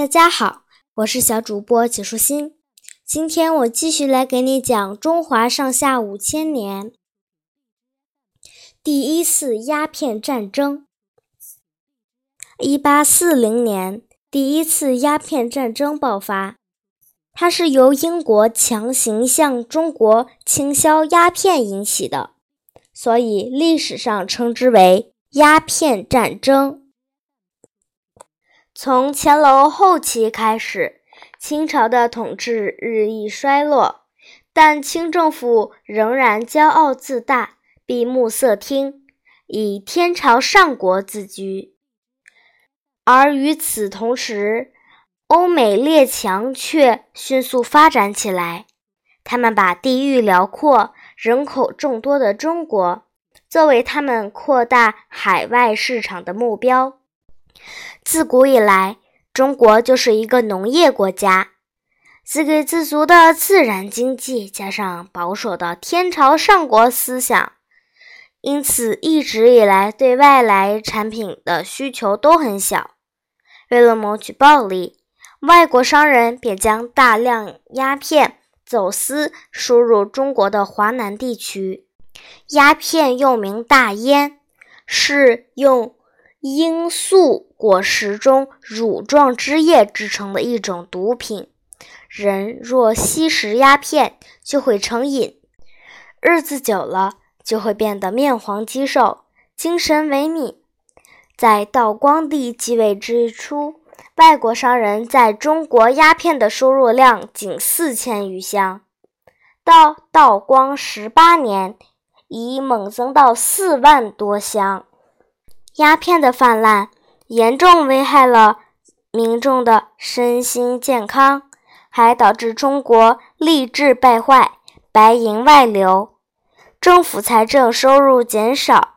大家好，我是小主播解说新。今天我继续来给你讲中华上下五千年第一次鸦片战争。一八四零年，第一次鸦片战争爆发，它是由英国强行向中国倾销鸦片引起的，所以历史上称之为鸦片战争。从乾隆后期开始，清朝的统治日益衰落，但清政府仍然骄傲自大、闭目塞听，以天朝上国自居。而与此同时，欧美列强却迅速发展起来，他们把地域辽阔、人口众多的中国作为他们扩大海外市场的目标。自古以来，中国就是一个农业国家，自给自足的自然经济加上保守的天朝上国思想，因此一直以来对外来产品的需求都很小。为了谋取暴利，外国商人便将大量鸦片走私输入中国的华南地区。鸦片又名大烟，是用。罂粟果实中乳状汁液制成的一种毒品，人若吸食鸦片，就会成瘾，日子久了就会变得面黄肌瘦、精神萎靡。在道光帝继位之初，外国商人在中国鸦片的输入量仅四千余箱，到道光十八年，已猛增到四万多箱。鸦片的泛滥严重危害了民众的身心健康，还导致中国吏治败坏、白银外流，政府财政收入减少。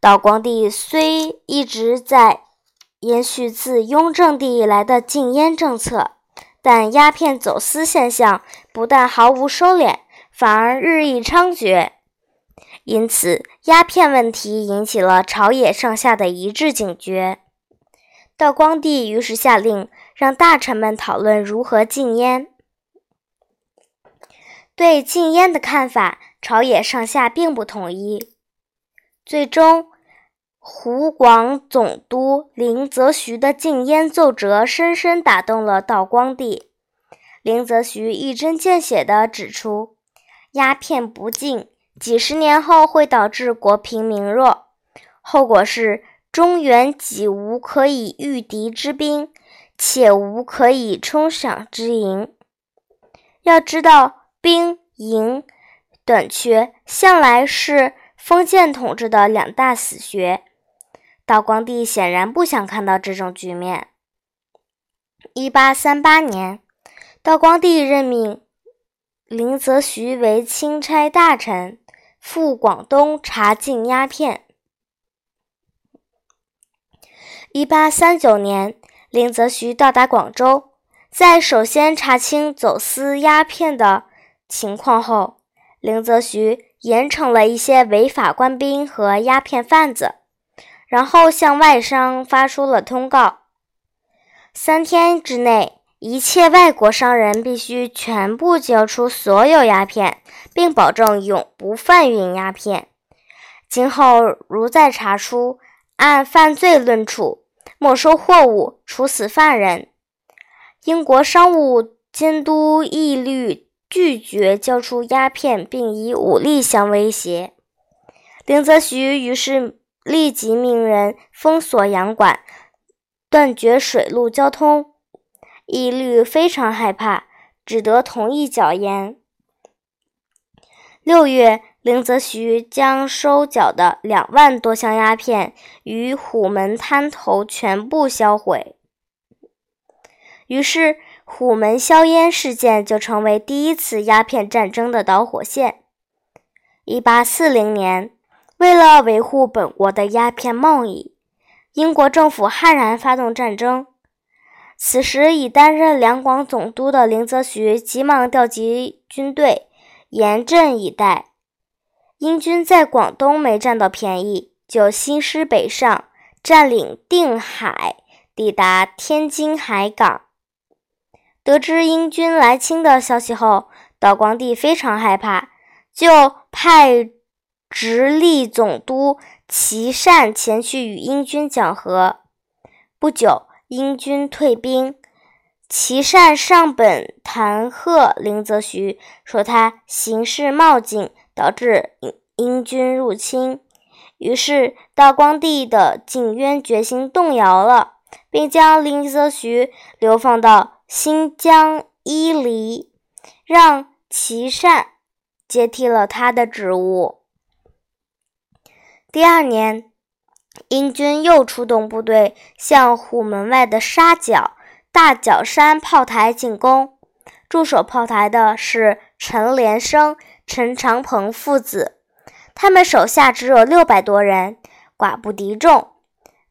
道光帝虽一直在延续自雍正帝以来的禁烟政策，但鸦片走私现象不但毫无收敛，反而日益猖獗。因此，鸦片问题引起了朝野上下的一致警觉。道光帝于是下令让大臣们讨论如何禁烟。对禁烟的看法，朝野上下并不统一。最终，湖广总督林则徐的禁烟奏折深深打动了道光帝。林则徐一针见血地指出，鸦片不禁。几十年后会导致国贫民弱，后果是中原几无可以御敌之兵，且无可以充饷之银。要知道，兵银短缺向来是封建统治的两大死穴。道光帝显然不想看到这种局面。一八三八年，道光帝任命林则徐为钦差大臣。赴广东查禁鸦片。一八三九年，林则徐到达广州，在首先查清走私鸦片的情况后，林则徐严惩了一些违法官兵和鸦片贩子，然后向外商发出了通告：三天之内。一切外国商人必须全部交出所有鸦片，并保证永不贩运鸦片。今后如再查出，按犯罪论处，没收货物，处死犯人。英国商务监督一律拒绝交出鸦片，并以武力相威胁。林则徐于是立即命人封锁洋馆，断绝水陆交通。义律非常害怕，只得同意缴烟。六月，林则徐将收缴的两万多箱鸦片于虎门滩头全部销毁。于是，虎门销烟事件就成为第一次鸦片战争的导火线。一八四零年，为了维护本国的鸦片贸易，英国政府悍然发动战争。此时，已担任两广总督的林则徐急忙调集军队，严阵以待。英军在广东没占到便宜，就新师北上，占领定海，抵达天津海港。得知英军来侵的消息后，道光帝非常害怕，就派直隶总督琦善前去与英军讲和。不久，英军退兵，琦善上本弹劾林则徐，说他行事冒进，导致英英军入侵。于是，道光帝的靖渊决心动摇了，并将林则徐流放到。新疆伊犁，让琦善接替了他的职务。第二年，英军又出动部队向虎门外的沙角、大角山炮台进攻。驻守炮台的是陈连生、陈长鹏父子，他们手下只有六百多人，寡不敌众。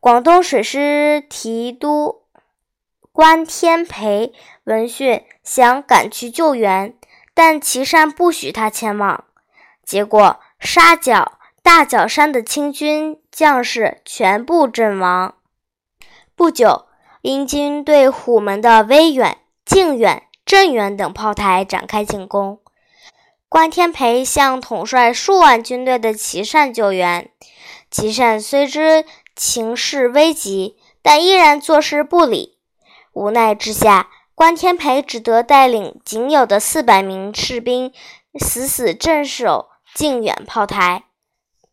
广东水师提督。关天培闻讯想赶去救援，但岐山不许他前往。结果沙角、大角山的清军将士全部阵亡。不久，英军对虎门的威远、靖远、镇远等炮台展开进攻。关天培向统帅数万军队的岐善救援。岐善虽知情势危急，但依然坐视不理。无奈之下，关天培只得带领仅有的四百名士兵死死镇守靖远炮台。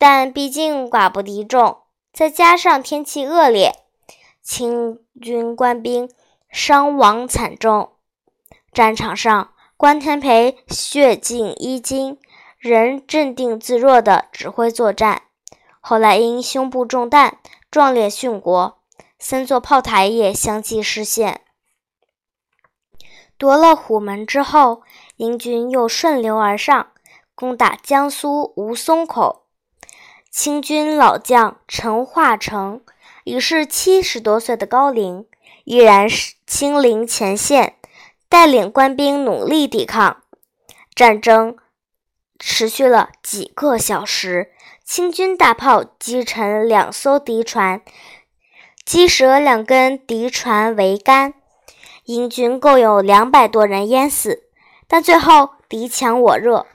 但毕竟寡不敌众，再加上天气恶劣，清军官兵伤亡惨重。战场上，关天培血尽衣襟，仍镇定自若地指挥作战。后来因胸部中弹，壮烈殉国。三座炮台也相继失陷。夺了虎门之后，英军又顺流而上，攻打江苏吴淞口。清军老将陈化成已是七十多岁的高龄，依然是亲临前线，带领官兵努力抵抗。战争持续了几个小时，清军大炮击沉两艘敌船。击折两根敌船桅杆，英军共有两百多人淹死，但最后敌强我弱，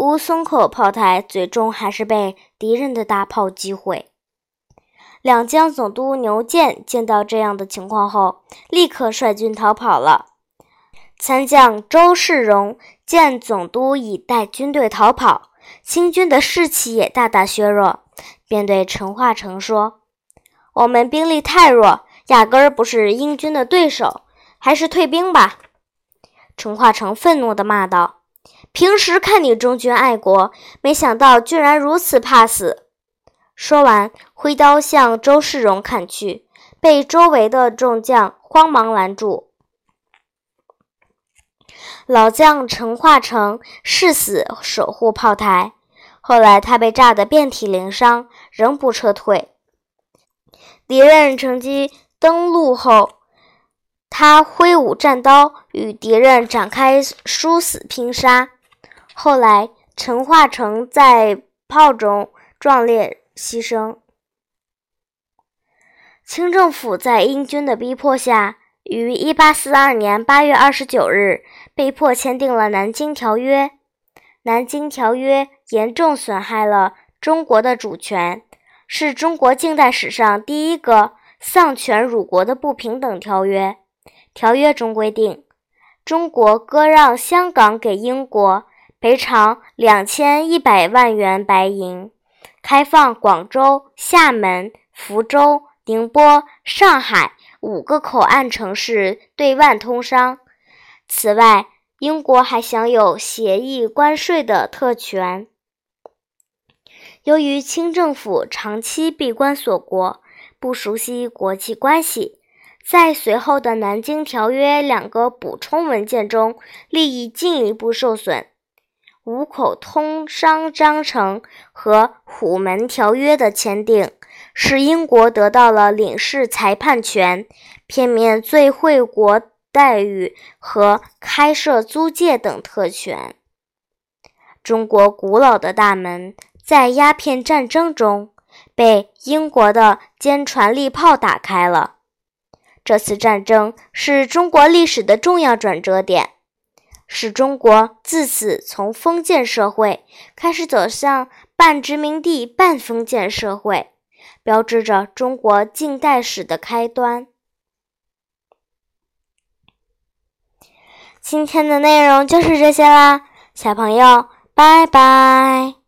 乌松口炮台最终还是被敌人的大炮击毁。两江总督牛建见到这样的情况后，立刻率军逃跑了。参将周世荣见总督已带军队逃跑，清军的士气也大大削弱，便对陈化成说。我们兵力太弱，压根儿不是英军的对手，还是退兵吧。”陈化成愤怒地骂道，“平时看你忠君爱国，没想到居然如此怕死！”说完，挥刀向周世荣砍去，被周围的众将慌忙拦住。老将陈化成誓死守护炮台，后来他被炸得遍体鳞伤，仍不撤退。敌人乘机登陆后，他挥舞战刀与敌人展开殊死拼杀。后来，陈化成在炮中壮烈牺牲。清政府在英军的逼迫下，于1842年8月29日被迫签订了《南京条约》。《南京条约》严重损害了中国的主权。是中国近代史上第一个丧权辱国的不平等条约。条约中规定，中国割让香港给英国，赔偿两千一百万元白银；开放广州、厦门、福州、宁波、上海五个口岸城市对外通商。此外，英国还享有协议关税的特权。由于清政府长期闭关锁国，不熟悉国际关系，在随后的《南京条约》两个补充文件中，利益进一步受损。五口通商章程和《虎门条约》的签订，使英国得到了领事裁判权、片面最惠国待遇和开设租界等特权。中国古老的大门。在鸦片战争中，被英国的坚船利炮打开了。这次战争是中国历史的重要转折点，使中国自此从封建社会开始走向半殖民地半封建社会，标志着中国近代史的开端。今天的内容就是这些啦，小朋友，拜拜。